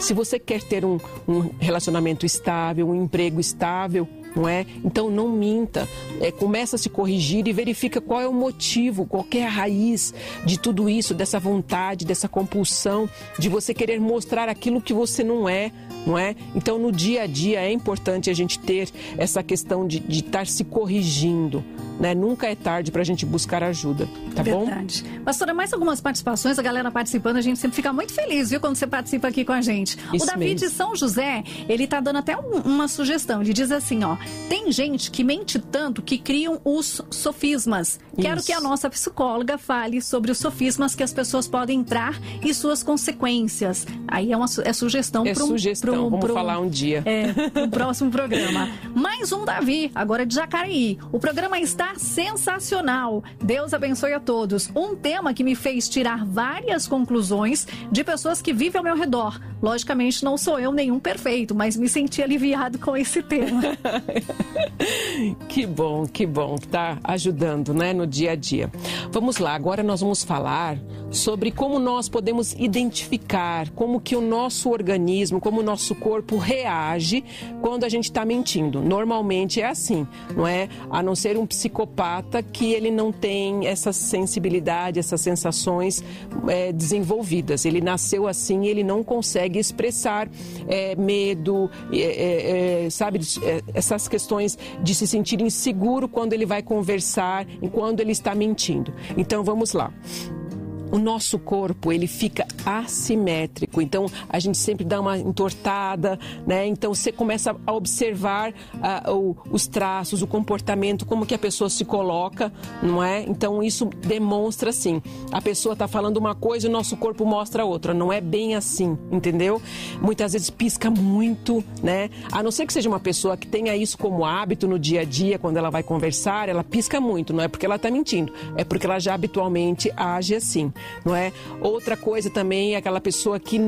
Se você quer ter um, um relacionamento estável, um emprego estável, não é? Então não minta, é, começa a se corrigir e verifica qual é o motivo, qual é a raiz de tudo isso, dessa vontade, dessa compulsão de você querer mostrar aquilo que você não é, não é? Então no dia a dia é importante a gente ter essa questão de, de estar se corrigindo, né? Nunca é tarde para a gente buscar ajuda, tá Verdade. bom? Pastora, mais algumas participações, a galera participando, a gente sempre fica muito feliz, viu, quando você participa aqui com a gente. Isso o mesmo. de São José, ele tá dando até um, uma sugestão, ele diz assim, ó, tem gente que mente tanto que criam os sofismas. Quero Isso. que a nossa psicóloga fale sobre os sofismas que as pessoas podem entrar e suas consequências. Aí é uma é sugestão é para um, sugestão, pro, vamos pro, falar um dia. É, próximo programa. (laughs) Mais um Davi, agora de Jacareí. O programa está sensacional. Deus abençoe a todos. Um tema que me fez tirar várias conclusões de pessoas que vivem ao meu redor. Logicamente, não sou eu nenhum perfeito, mas me senti aliviado com esse tema. (laughs) que bom, que bom, tá ajudando, né, no dia a dia. Vamos lá, agora nós vamos falar sobre como nós podemos identificar como que o nosso organismo, como o nosso corpo reage quando a gente está mentindo. Normalmente é assim, não é? A não ser um psicopata que ele não tem essa sensibilidade, essas sensações é, desenvolvidas. Ele nasceu assim, ele não consegue expressar é, medo, é, é, é sabe, é, essas questões de se sentir inseguro quando ele vai conversar quando ele está mentindo. Então vamos lá o nosso corpo ele fica assimétrico. Então a gente sempre dá uma entortada, né? Então você começa a observar uh, o, os traços, o comportamento, como que a pessoa se coloca, não é? Então isso demonstra assim, a pessoa está falando uma coisa e o nosso corpo mostra outra. Não é bem assim, entendeu? Muitas vezes pisca muito, né? A não ser que seja uma pessoa que tenha isso como hábito no dia a dia, quando ela vai conversar, ela pisca muito. Não é porque ela está mentindo, é porque ela já habitualmente age assim não é? Outra coisa também é aquela pessoa que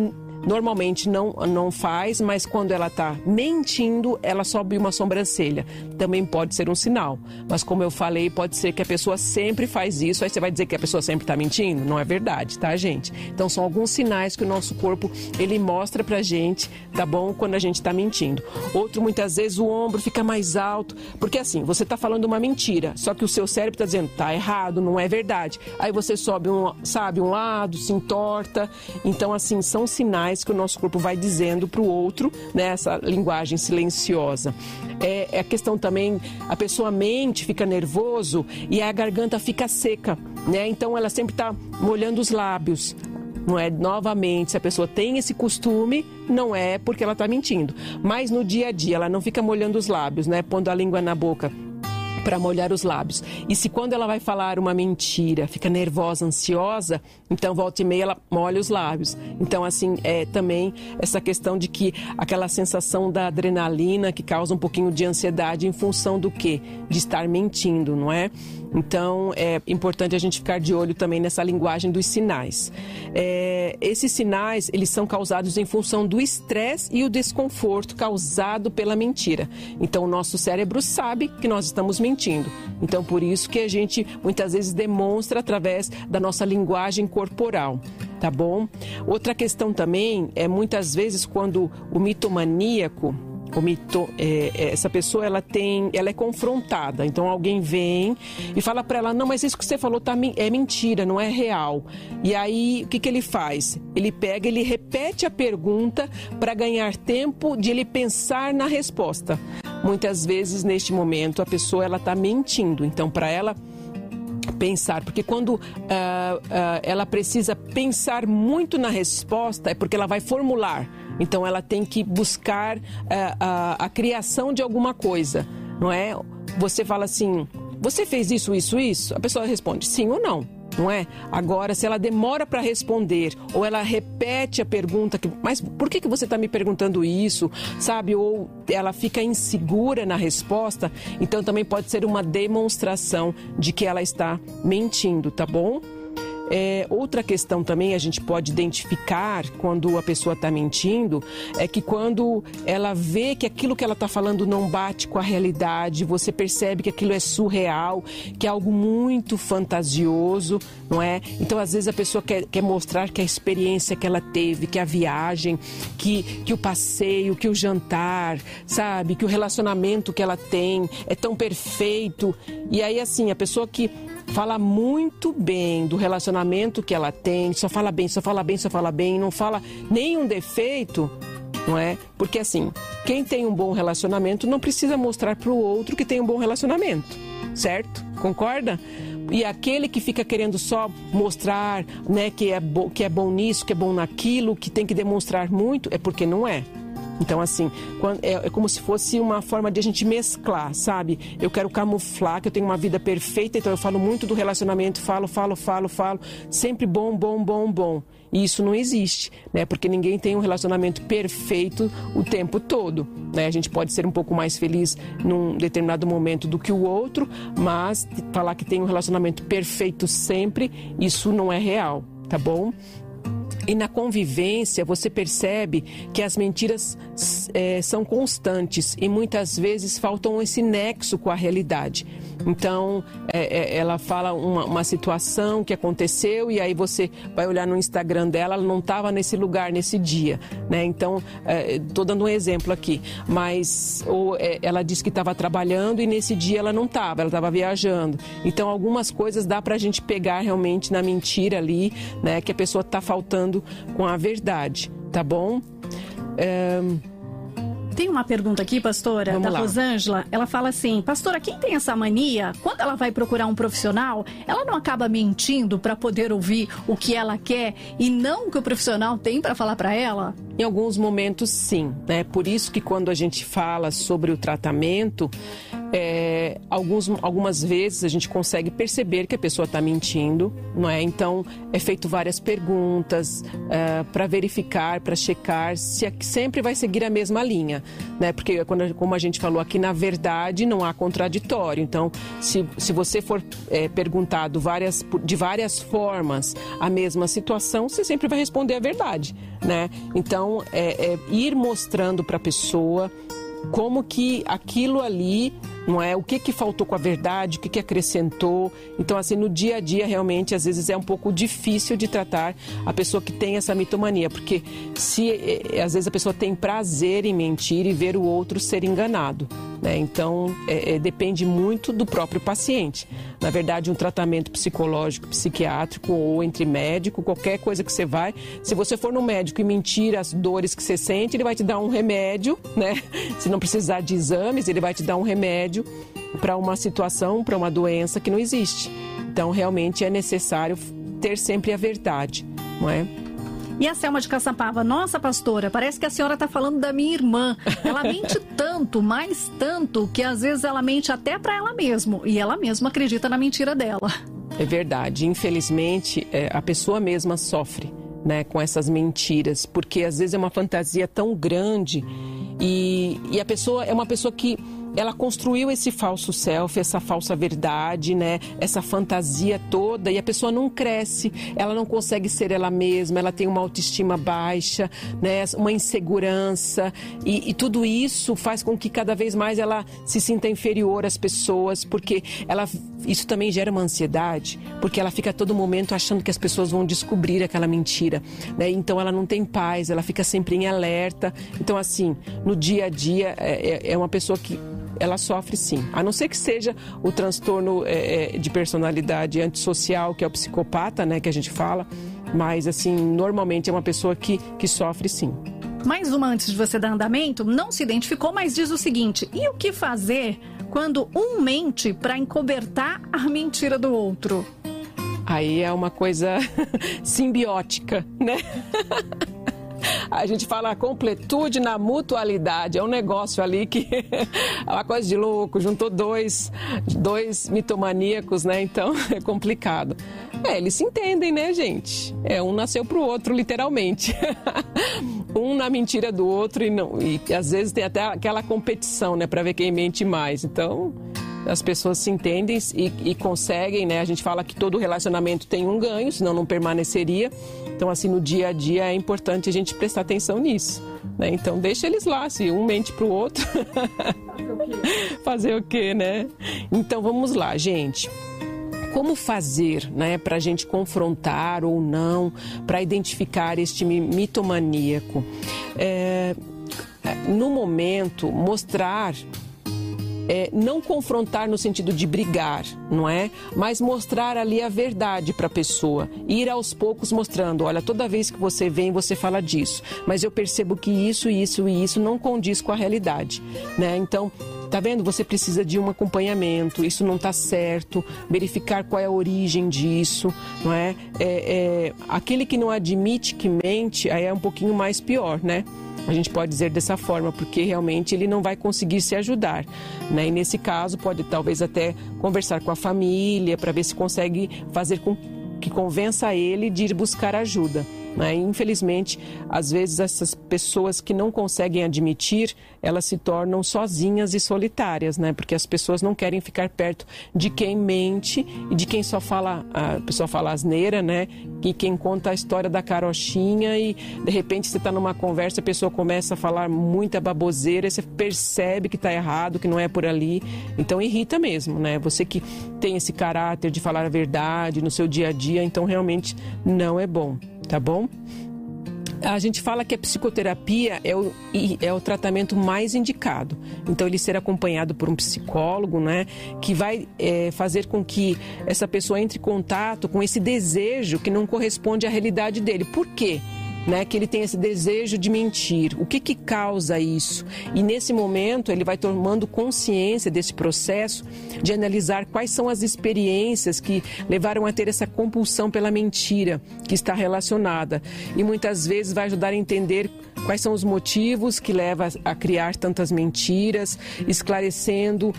normalmente não, não faz, mas quando ela está mentindo, ela sobe uma sobrancelha. Também pode ser um sinal. Mas como eu falei, pode ser que a pessoa sempre faz isso. Aí você vai dizer que a pessoa sempre está mentindo? Não é verdade, tá, gente? Então são alguns sinais que o nosso corpo ele mostra pra gente, tá bom? Quando a gente está mentindo. Outro, muitas vezes, o ombro fica mais alto. Porque assim, você está falando uma mentira, só que o seu cérebro está dizendo, tá errado, não é verdade. Aí você sobe um, sabe, um lado, se entorta. Então, assim, são sinais sinais que o nosso corpo vai dizendo para o outro, né, linguagem silenciosa. É, é a questão também, a pessoa mente, fica nervoso e a garganta fica seca, né? Então ela sempre está molhando os lábios. Não é novamente, se a pessoa tem esse costume, não é porque ela está mentindo. Mas no dia a dia ela não fica molhando os lábios, né? Pondo a língua na boca para molhar os lábios. E se quando ela vai falar uma mentira, fica nervosa, ansiosa, então volta e meia ela molha os lábios. Então assim, é também essa questão de que aquela sensação da adrenalina que causa um pouquinho de ansiedade em função do quê? De estar mentindo, não é? Então é importante a gente ficar de olho também nessa linguagem dos sinais. É, esses sinais eles são causados em função do estresse e o desconforto causado pela mentira. Então o nosso cérebro sabe que nós estamos mentindo. Então, por isso que a gente muitas vezes demonstra através da nossa linguagem corporal tá bom? Outra questão também é muitas vezes quando o mitomaníaco mito, é, é, essa pessoa ela tem, ela é confrontada. Então alguém vem e fala para ela, não, mas isso que você falou tá, é mentira, não é real. E aí o que, que ele faz? Ele pega, ele repete a pergunta para ganhar tempo de ele pensar na resposta. Muitas vezes neste momento a pessoa ela está mentindo. Então para ela pensar, porque quando uh, uh, ela precisa pensar muito na resposta, é porque ela vai formular. Então ela tem que buscar uh, a, a criação de alguma coisa, não é? Você fala assim, você fez isso, isso, isso? A pessoa responde sim ou não não é? Agora, se ela demora para responder ou ela repete a pergunta, que, mas por que, que você está me perguntando isso, sabe? Ou ela fica insegura na resposta, então também pode ser uma demonstração de que ela está mentindo, tá bom? É, outra questão também a gente pode identificar quando a pessoa está mentindo é que quando ela vê que aquilo que ela está falando não bate com a realidade, você percebe que aquilo é surreal, que é algo muito fantasioso, não é? Então, às vezes, a pessoa quer, quer mostrar que a experiência que ela teve, que a viagem, que, que o passeio, que o jantar, sabe? Que o relacionamento que ela tem é tão perfeito. E aí, assim, a pessoa que fala muito bem do relacionamento que ela tem, só fala bem, só fala bem, só fala bem, não fala nenhum defeito, não é? Porque assim, quem tem um bom relacionamento não precisa mostrar para o outro que tem um bom relacionamento, certo? Concorda? E aquele que fica querendo só mostrar, né, que é, que é bom nisso, que é bom naquilo, que tem que demonstrar muito, é porque não é. Então, assim, é, é, como se fosse uma forma de a gente mesclar, sabe? Eu quero camuflar que eu tenho uma vida perfeita, então eu falo muito do relacionamento, falo, falo, falo, falo, sempre bom, bom, bom, bom. E isso não existe, né? Porque ninguém tem um relacionamento perfeito o tempo todo, né? A gente pode ser um pouco mais feliz num determinado momento do que o outro, mas falar que tem um relacionamento perfeito sempre, isso não é real, tá bom? E na convivência você percebe que as mentiras é, são constantes e muitas vezes faltam esse nexo com a realidade. Então, é, é, ela fala uma, uma, situação que aconteceu e aí você vai olhar no Instagram dela, ela não estava nesse lugar nesse dia, né? Então, estou é, dando um exemplo aqui, mas ou é, ela disse que estava trabalhando e nesse dia ela não estava, ela estava viajando. Então, algumas coisas dá para a gente pegar realmente na mentira ali, né? Que a pessoa está faltando com a verdade, tá bom? É... Tem uma pergunta aqui, pastora, Vamos da lá. Rosângela. Ela fala assim: Pastora, quem tem essa mania, quando ela vai procurar um profissional, ela não acaba mentindo para poder ouvir o que ela quer e não o que o profissional tem para falar para ela? Em alguns momentos, sim. Né? Por isso que quando a gente fala sobre o tratamento, é, alguns, algumas vezes a gente consegue perceber que a pessoa está mentindo, não é? Então é feito várias perguntas é, para verificar, para checar se sempre vai seguir a mesma linha, né? Porque quando, como a gente falou aqui, na verdade não há contraditório. Então, se, se você for é, perguntado várias, de várias formas a mesma situação, você sempre vai responder a verdade, né? Então, é, é ir mostrando para a pessoa como que aquilo ali não é? O que que faltou com a verdade, o que que acrescentou. Então, assim, no dia a dia, realmente, às vezes é um pouco difícil de tratar a pessoa que tem essa mitomania, porque se é, às vezes a pessoa tem prazer em mentir e ver o outro ser enganado. Né? Então, é, é, depende muito do próprio paciente. Na verdade, um tratamento psicológico, psiquiátrico ou entre médico, qualquer coisa que você vai, se você for no médico e mentir as dores que você sente, ele vai te dar um remédio, né? (laughs) Se não precisar de exames, ele vai te dar um remédio para uma situação, para uma doença que não existe. Então, realmente é necessário ter sempre a verdade, não é? E a Selma de Caçapava, nossa pastora, parece que a senhora está falando da minha irmã. Ela mente (laughs) tanto, mais tanto, que às vezes ela mente até para ela mesma. E ela mesma acredita na mentira dela. É verdade. Infelizmente, é, a pessoa mesma sofre né, com essas mentiras, porque às vezes é uma fantasia tão grande e, e a pessoa é uma pessoa que ela construiu esse falso self, essa falsa verdade, né? Essa fantasia toda e a pessoa não cresce, ela não consegue ser ela mesma, ela tem uma autoestima baixa, né? Uma insegurança e, e tudo isso faz com que cada vez mais ela se sinta inferior às pessoas, porque ela isso também gera uma ansiedade, porque ela fica todo momento achando que as pessoas vão descobrir aquela mentira, né? Então ela não tem paz, ela fica sempre em alerta. Então assim, no dia a dia é, é, é uma pessoa que ela sofre sim. A não ser que seja o transtorno é, é, de personalidade antissocial, que é o psicopata, né, que a gente fala. Mas, assim, normalmente é uma pessoa que, que sofre sim. Mais uma antes de você dar andamento, não se identificou, mas diz o seguinte: e o que fazer quando um mente para encobertar a mentira do outro? Aí é uma coisa (laughs) simbiótica, né? (laughs) A gente fala completude na mutualidade. É um negócio ali que (laughs) é uma coisa de louco. Juntou dois, dois mitomaníacos, né? Então (laughs) é complicado. É, eles se entendem, né, gente? É, um nasceu pro outro, literalmente. (laughs) um na mentira do outro e não. E às vezes tem até aquela competição, né, para ver quem mente mais. Então, as pessoas se entendem e, e, conseguem, né? A gente fala que todo relacionamento tem um ganho, senão não permaneceria. Então, assim, no dia a dia é importante a gente prestar atenção nisso. Né? Então, deixa eles lá, se um mente para o outro. (laughs) Fazer o quê, né? Então, vamos lá, gente como fazer né, para a gente confrontar ou não, para identificar este mitomaníaco. É, no momento, mostrar é, não confrontar no sentido de brigar, não é? Mas mostrar ali a verdade para a pessoa. Ir aos poucos mostrando: olha, toda vez que você vem, você fala disso, mas eu percebo que isso, isso e isso não condiz com a realidade, né? Então, Tá vendo? Você precisa de um acompanhamento, isso não está certo, verificar qual é a origem disso, não é? é? é? Aquele que não admite que mente, aí é um pouquinho mais pior, né? A gente pode dizer dessa forma, porque realmente ele não vai conseguir se ajudar. Né? E nesse caso, pode talvez até conversar com a família para ver se consegue fazer com que convença ele de ir buscar ajuda. Né? Infelizmente, às vezes essas pessoas que não conseguem admitir, elas se tornam sozinhas e solitárias, né? Porque as pessoas não querem ficar perto de quem mente e de quem só fala, a pessoa fala asneira, né? E quem conta a história da carochinha e de repente você está numa conversa, a pessoa começa a falar muita baboseira, e você percebe que está errado, que não é por ali. Então irrita mesmo, né? Você que tem esse caráter de falar a verdade no seu dia a dia, então realmente não é bom tá bom? A gente fala que a psicoterapia é o, é o tratamento mais indicado. Então, ele ser acompanhado por um psicólogo, né? Que vai é, fazer com que essa pessoa entre em contato com esse desejo que não corresponde à realidade dele. Por quê? Né, que ele tem esse desejo de mentir. O que, que causa isso? E nesse momento ele vai tomando consciência desse processo de analisar quais são as experiências que levaram a ter essa compulsão pela mentira que está relacionada. E muitas vezes vai ajudar a entender quais são os motivos que levam a criar tantas mentiras, esclarecendo uh,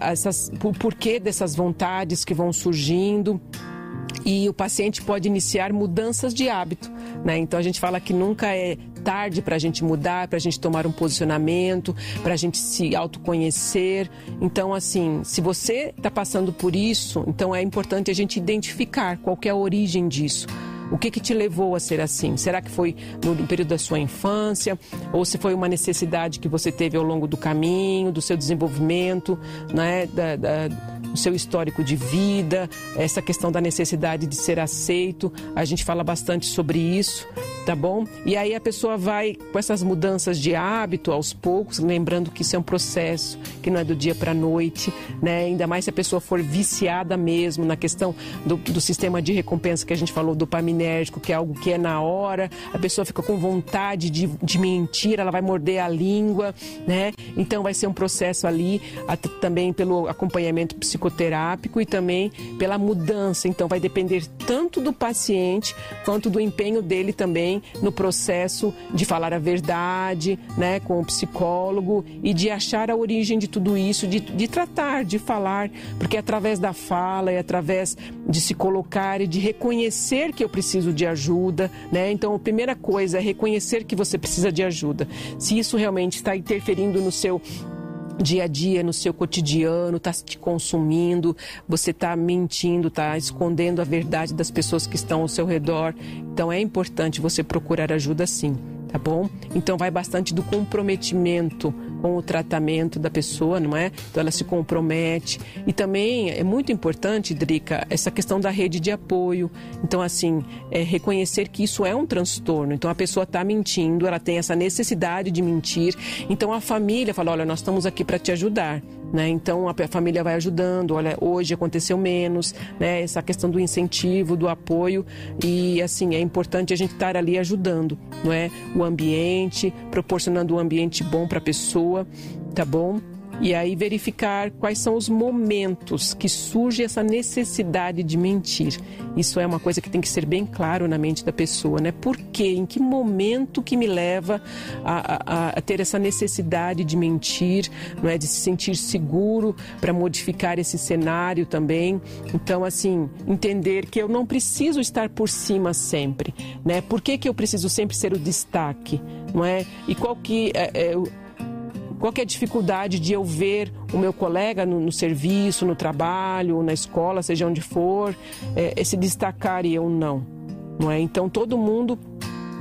essas, o porquê dessas vontades que vão surgindo e o paciente pode iniciar mudanças de hábito. Né? Então a gente fala que nunca é tarde para a gente mudar, para a gente tomar um posicionamento, para a gente se autoconhecer. Então, assim, se você está passando por isso, então é importante a gente identificar qual é a origem disso. O que, que te levou a ser assim? Será que foi no período da sua infância? Ou se foi uma necessidade que você teve ao longo do caminho, do seu desenvolvimento, né? da, da o seu histórico de vida, essa questão da necessidade de ser aceito. A gente fala bastante sobre isso, tá bom? E aí a pessoa vai com essas mudanças de hábito aos poucos, lembrando que isso é um processo, que não é do dia para a noite, né? Ainda mais se a pessoa for viciada mesmo na questão do, do sistema de recompensa que a gente falou, dopaminérgico, que é algo que é na hora, a pessoa fica com vontade de, de mentir, ela vai morder a língua, né? Então vai ser um processo ali, também pelo acompanhamento psicoterápico e também pela mudança. Então, vai depender tanto do paciente quanto do empenho dele também no processo de falar a verdade, né, com o psicólogo e de achar a origem de tudo isso, de, de tratar, de falar, porque é através da fala, é através de se colocar e de reconhecer que eu preciso de ajuda, né? Então, a primeira coisa é reconhecer que você precisa de ajuda. Se isso realmente está interferindo no seu dia a dia, no seu cotidiano, está te consumindo, você está mentindo, está escondendo a verdade das pessoas que estão ao seu redor. Então é importante você procurar ajuda sim tá bom? Então vai bastante do comprometimento com o tratamento da pessoa, não é? Então ela se compromete. E também é muito importante, Drica, essa questão da rede de apoio. Então, assim, é reconhecer que isso é um transtorno. Então a pessoa está mentindo, ela tem essa necessidade de mentir. Então a família fala: olha, nós estamos aqui para te ajudar. Né? Então a família vai ajudando, olha, hoje aconteceu menos, né? essa questão do incentivo, do apoio e assim é importante a gente estar ali ajudando, não é? O ambiente, proporcionando um ambiente bom para a pessoa, tá bom? E aí verificar quais são os momentos que surge essa necessidade de mentir. Isso é uma coisa que tem que ser bem claro na mente da pessoa, né? Por quê? Em que momento que me leva a, a, a ter essa necessidade de mentir, não é? De se sentir seguro para modificar esse cenário também. Então, assim, entender que eu não preciso estar por cima sempre, né? Por que, que eu preciso sempre ser o destaque, não é? E qual que é, é qual é a dificuldade de eu ver o meu colega no, no serviço, no trabalho, na escola, seja onde for, é, se destacar e eu não? não é? Então todo mundo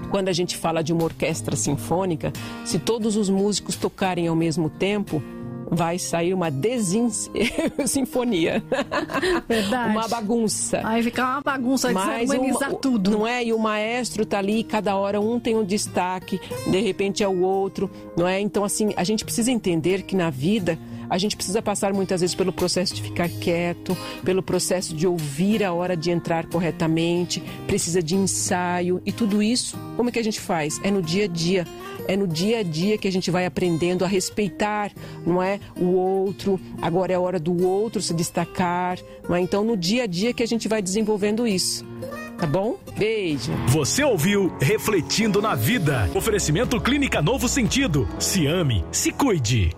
quando a gente fala de uma orquestra sinfônica, se todos os músicos tocarem ao mesmo tempo, vai sair uma desinfonia. (laughs) Verdade. uma bagunça. Aí fica uma bagunça, Mas uma, tudo. Não é? E o maestro tá ali, cada hora um tem um destaque, de repente é o outro, não é? Então, assim, a gente precisa entender que na vida a gente precisa passar muitas vezes pelo processo de ficar quieto, pelo processo de ouvir a hora de entrar corretamente, precisa de ensaio e tudo isso, como é que a gente faz? É no dia a dia. É no dia a dia que a gente vai aprendendo a respeitar, não é? O outro, agora é a hora do outro se destacar, não é? Então, no dia a dia que a gente vai desenvolvendo isso. Tá bom? Beijo. Você ouviu Refletindo na Vida. Oferecimento Clínica Novo Sentido. Se ame, se cuide.